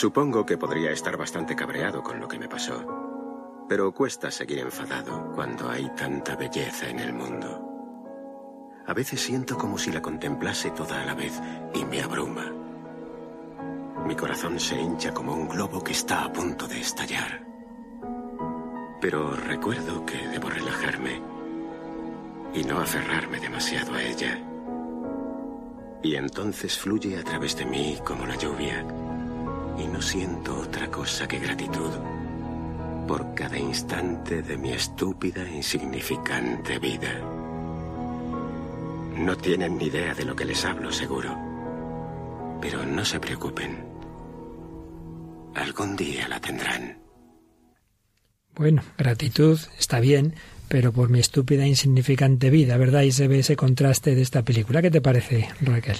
Supongo que podría estar bastante cabreado con lo que me pasó, pero cuesta seguir enfadado cuando hay tanta belleza en el mundo. A veces siento como si la contemplase toda a la vez y me abruma. Mi corazón se hincha como un globo que está a punto de estallar. Pero recuerdo que debo relajarme y no aferrarme demasiado a ella. Y entonces fluye a través de mí como la lluvia y no siento otra cosa que gratitud por cada instante de mi estúpida e insignificante vida. No tienen ni idea de lo que les hablo, seguro. Pero no se preocupen. Algún día la tendrán. Bueno, gratitud está bien, pero por mi estúpida e insignificante vida, ¿verdad? Y se ve ese contraste de esta película. ¿Qué te parece, Raquel?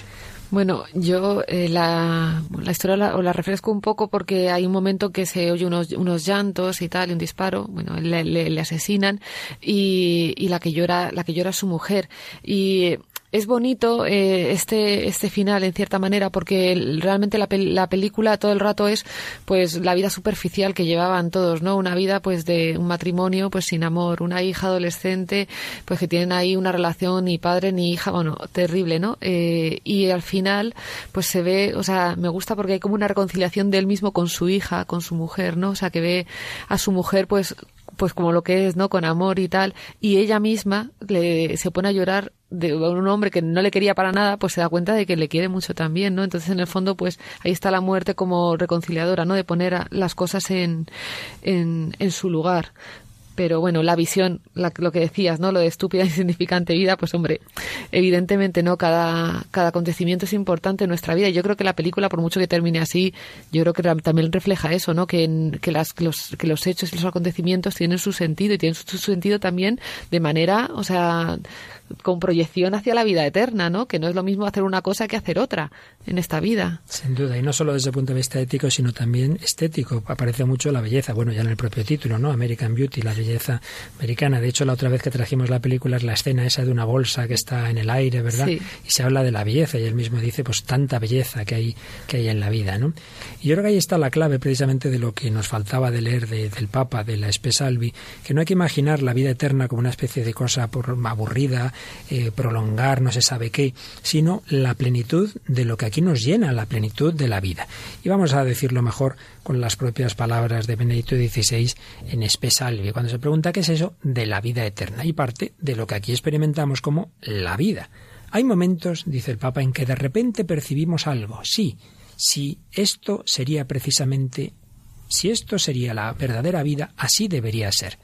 Bueno, yo eh, la, la, historia la, la, refresco un poco porque hay un momento que se oye unos, unos llantos y tal, y un disparo, bueno, le, le, le asesinan y, y, la que llora, la que llora es su mujer. Y es bonito eh, este este final en cierta manera porque realmente la, la película todo el rato es pues la vida superficial que llevaban todos no una vida pues de un matrimonio pues sin amor una hija adolescente pues que tienen ahí una relación ni padre ni hija bueno terrible no eh, y al final pues se ve o sea me gusta porque hay como una reconciliación de él mismo con su hija con su mujer no o sea que ve a su mujer pues pues como lo que es, ¿no? Con amor y tal. Y ella misma le, se pone a llorar de un hombre que no le quería para nada, pues se da cuenta de que le quiere mucho también, ¿no? Entonces, en el fondo, pues ahí está la muerte como reconciliadora, ¿no? De poner las cosas en, en, en su lugar pero bueno, la visión, lo que decías, ¿no? Lo de estúpida, insignificante vida, pues hombre, evidentemente no, cada, cada acontecimiento es importante en nuestra vida. Y yo creo que la película, por mucho que termine así, yo creo que también refleja eso, ¿no? Que, que, las, que, los, que los hechos y los acontecimientos tienen su sentido y tienen su sentido también de manera, o sea, con proyección hacia la vida eterna, ¿no? Que no es lo mismo hacer una cosa que hacer otra en esta vida. Sin duda, y no solo desde el punto de vista ético, sino también estético. Aparece mucho la belleza, bueno, ya en el propio título, ¿no? American Beauty, la belleza americana. De hecho, la otra vez que trajimos la película es la escena esa de una bolsa que está en el aire, ¿verdad? Y se habla de la belleza, y él mismo dice, pues tanta belleza que hay, que hay en la vida, ¿no? Y yo creo que ahí está la clave precisamente de lo que nos faltaba de leer del Papa, de la Espesalvi, que no hay que imaginar la vida eterna como una especie de cosa aburrida, eh, prolongar no se sabe qué, sino la plenitud de lo que aquí nos llena, la plenitud de la vida. Y vamos a decirlo mejor con las propias palabras de Benedicto XVI en Espesalvi, cuando se pregunta qué es eso de la vida eterna, y parte de lo que aquí experimentamos como la vida. Hay momentos, dice el Papa, en que de repente percibimos algo. Sí, si esto sería precisamente, si esto sería la verdadera vida, así debería ser.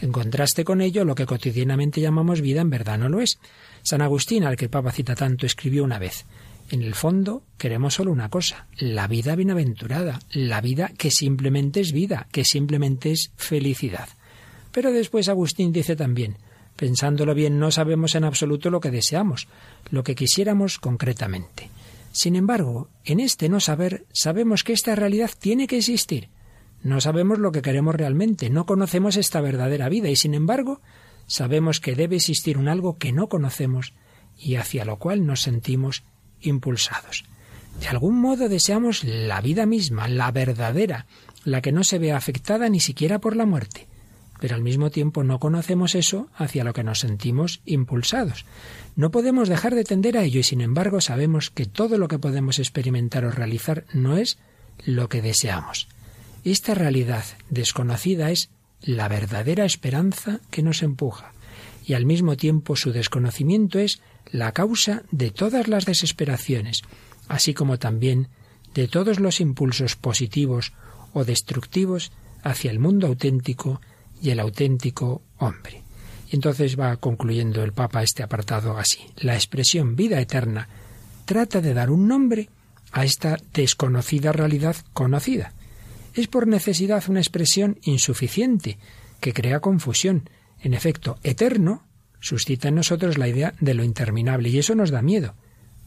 En contraste con ello, lo que cotidianamente llamamos vida en verdad no lo es. San Agustín, al que el Papa cita tanto, escribió una vez en el fondo queremos solo una cosa, la vida bienaventurada, la vida que simplemente es vida, que simplemente es felicidad. Pero después Agustín dice también, pensándolo bien, no sabemos en absoluto lo que deseamos, lo que quisiéramos concretamente. Sin embargo, en este no saber sabemos que esta realidad tiene que existir, no sabemos lo que queremos realmente, no conocemos esta verdadera vida y sin embargo sabemos que debe existir un algo que no conocemos y hacia lo cual nos sentimos impulsados. De algún modo deseamos la vida misma, la verdadera, la que no se ve afectada ni siquiera por la muerte. Pero al mismo tiempo no conocemos eso hacia lo que nos sentimos impulsados. No podemos dejar de tender a ello y sin embargo sabemos que todo lo que podemos experimentar o realizar no es lo que deseamos. Esta realidad desconocida es la verdadera esperanza que nos empuja, y al mismo tiempo su desconocimiento es la causa de todas las desesperaciones, así como también de todos los impulsos positivos o destructivos hacia el mundo auténtico y el auténtico hombre. Y entonces va concluyendo el Papa este apartado así. La expresión vida eterna trata de dar un nombre a esta desconocida realidad conocida es por necesidad una expresión insuficiente que crea confusión. En efecto, eterno suscita en nosotros la idea de lo interminable y eso nos da miedo.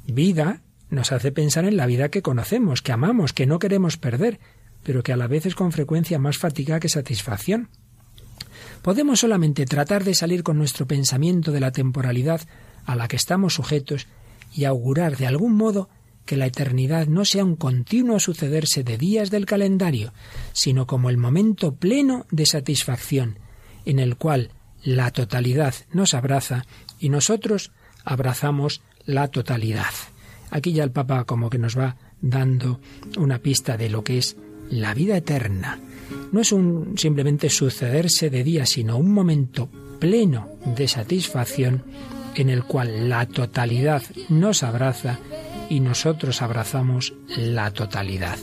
Vida nos hace pensar en la vida que conocemos, que amamos, que no queremos perder, pero que a la vez es con frecuencia más fatiga que satisfacción. Podemos solamente tratar de salir con nuestro pensamiento de la temporalidad a la que estamos sujetos y augurar de algún modo que la eternidad no sea un continuo sucederse de días del calendario, sino como el momento pleno de satisfacción, en el cual la totalidad nos abraza y nosotros abrazamos la totalidad. Aquí ya el Papa como que nos va dando una pista de lo que es la vida eterna. No es un simplemente sucederse de días, sino un momento pleno de satisfacción en el cual la totalidad nos abraza y nosotros abrazamos la totalidad.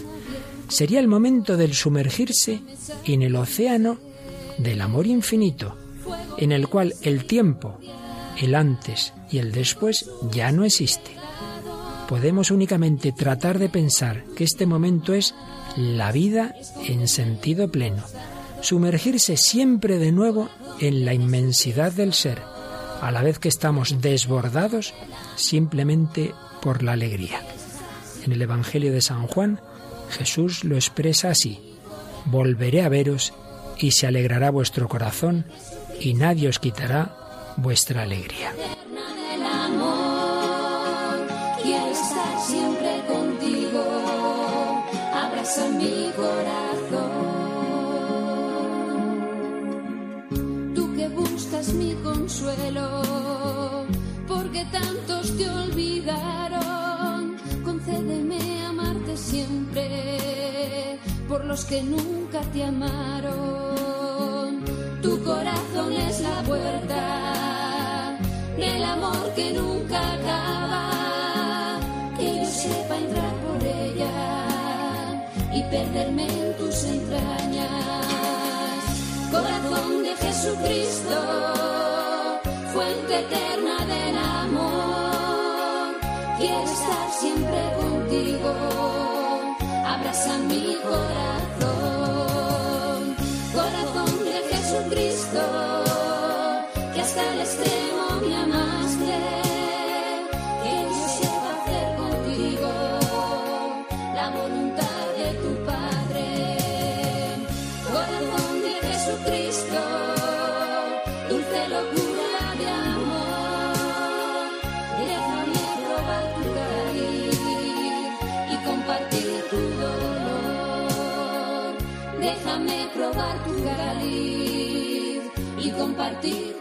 Sería el momento del sumergirse en el océano del amor infinito, en el cual el tiempo, el antes y el después ya no existe. Podemos únicamente tratar de pensar que este momento es la vida en sentido pleno, sumergirse siempre de nuevo en la inmensidad del ser, a la vez que estamos desbordados simplemente por la alegría. En el Evangelio de San Juan, Jesús lo expresa así, Volveré a veros y se alegrará vuestro corazón y nadie os quitará vuestra alegría. estar siempre contigo, abraza mi corazón. Tú que buscas mi consuelo, porque tantos te olvidaron, concédeme amarte siempre por los que nunca te amaron. Tu corazón es la puerta del amor que nunca acaba sepa entrar por ella y perderme en tus entrañas. Corazón de Jesucristo, fuente eterna del amor, quiero estar siempre contigo, abraza mi corazón. Que hasta el extremo me amaste. y compartir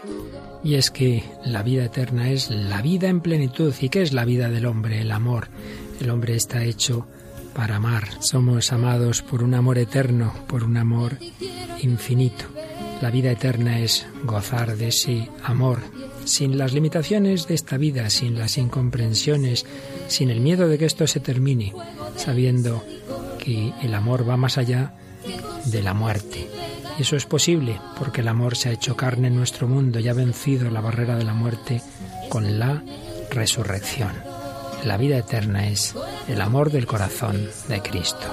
Y es que la vida eterna es la vida en plenitud. ¿Y qué es la vida del hombre? El amor. El hombre está hecho para amar. Somos amados por un amor eterno, por un amor infinito. La vida eterna es gozar de ese amor, sin las limitaciones de esta vida, sin las incomprensiones, sin el miedo de que esto se termine, sabiendo que el amor va más allá de la muerte. Y eso es posible porque el amor se ha hecho carne en nuestro mundo y ha vencido la barrera de la muerte con la resurrección. La vida eterna es el amor del corazón de Cristo.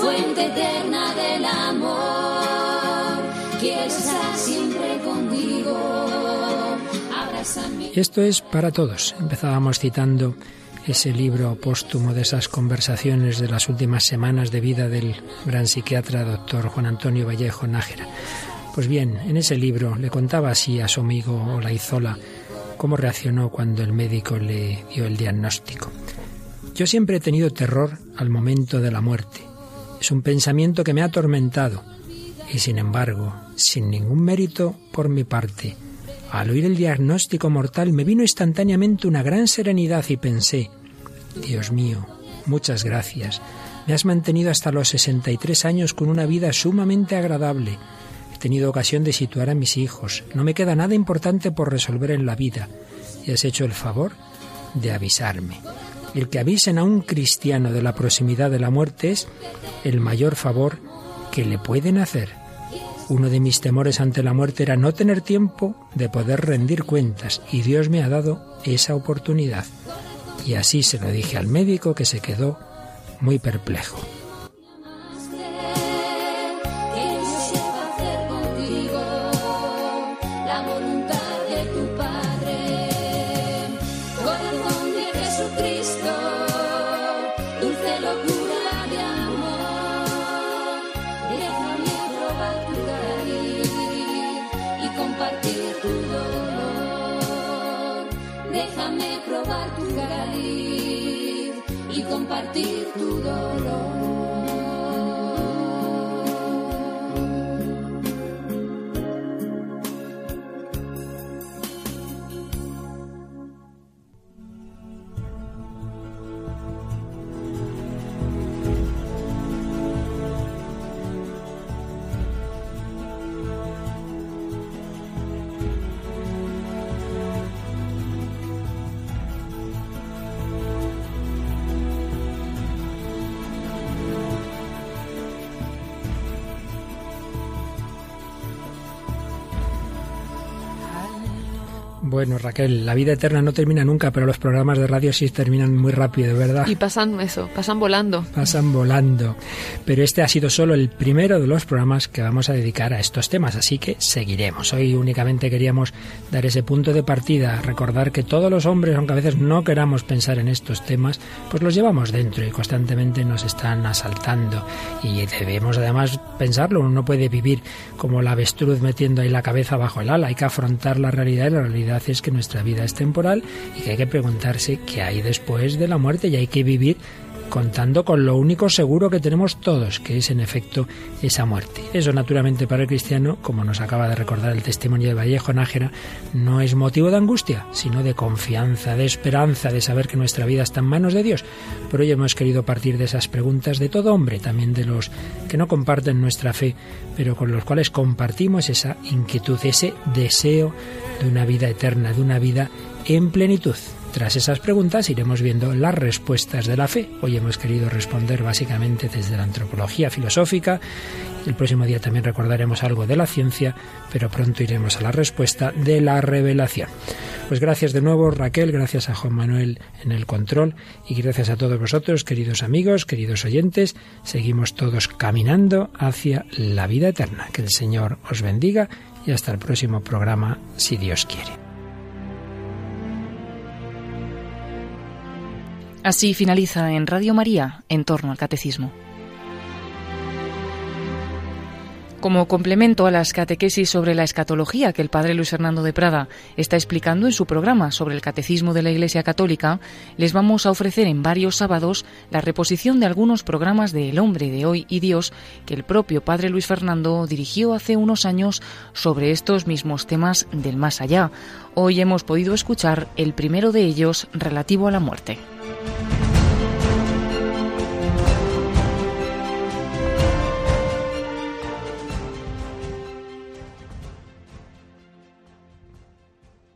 Fuente eterna del amor, quiero estar siempre contigo. Y esto es para todos. Empezábamos citando ese libro póstumo de esas conversaciones de las últimas semanas de vida del gran psiquiatra doctor Juan Antonio Vallejo Nájera. Pues bien, en ese libro le contaba así a su amigo Olaizola cómo reaccionó cuando el médico le dio el diagnóstico. Yo siempre he tenido terror al momento de la muerte. Es un pensamiento que me ha atormentado y sin embargo, sin ningún mérito por mi parte, al oír el diagnóstico mortal me vino instantáneamente una gran serenidad y pensé, Dios mío, muchas gracias. Me has mantenido hasta los 63 años con una vida sumamente agradable. He tenido ocasión de situar a mis hijos. No me queda nada importante por resolver en la vida. Y has hecho el favor de avisarme. El que avisen a un cristiano de la proximidad de la muerte es el mayor favor que le pueden hacer. Uno de mis temores ante la muerte era no tener tiempo de poder rendir cuentas y Dios me ha dado esa oportunidad. Y así se lo dije al médico que se quedó muy perplejo. Compartir tu dolor. Bueno, Raquel, la vida eterna no termina nunca, pero los programas de radio sí terminan muy rápido, ¿verdad? Y pasan eso, pasan volando. Pasan volando. Pero este ha sido solo el primero de los programas que vamos a dedicar a estos temas, así que seguiremos. Hoy únicamente queríamos dar ese punto de partida, recordar que todos los hombres, aunque a veces no queramos pensar en estos temas, pues los llevamos dentro y constantemente nos están asaltando. Y debemos además pensarlo, uno no puede vivir como la avestruz metiendo ahí la cabeza bajo el ala, hay que afrontar la realidad y la realidad realidad es que nuestra vida es temporal y que hay que preguntarse qué hay después de la muerte y hay que vivir contando con lo único seguro que tenemos todos, que es en efecto esa muerte. Eso naturalmente para el cristiano, como nos acaba de recordar el testimonio de Vallejo Nájera, no es motivo de angustia, sino de confianza, de esperanza, de saber que nuestra vida está en manos de Dios. Por ello hemos querido partir de esas preguntas de todo hombre, también de los que no comparten nuestra fe, pero con los cuales compartimos esa inquietud, ese deseo de una vida eterna, de una vida en plenitud. Tras esas preguntas iremos viendo las respuestas de la fe. Hoy hemos querido responder básicamente desde la antropología filosófica. El próximo día también recordaremos algo de la ciencia, pero pronto iremos a la respuesta de la revelación. Pues gracias de nuevo Raquel, gracias a Juan Manuel en el control y gracias a todos vosotros, queridos amigos, queridos oyentes. Seguimos todos caminando hacia la vida eterna. Que el Señor os bendiga y hasta el próximo programa, si Dios quiere. Así finaliza en Radio María en torno al catecismo. Como complemento a las catequesis sobre la escatología que el padre Luis Fernando de Prada está explicando en su programa sobre el catecismo de la Iglesia Católica, les vamos a ofrecer en varios sábados la reposición de algunos programas de El hombre de hoy y Dios que el propio padre Luis Fernando dirigió hace unos años sobre estos mismos temas del más allá. Hoy hemos podido escuchar el primero de ellos relativo a la muerte. Bye.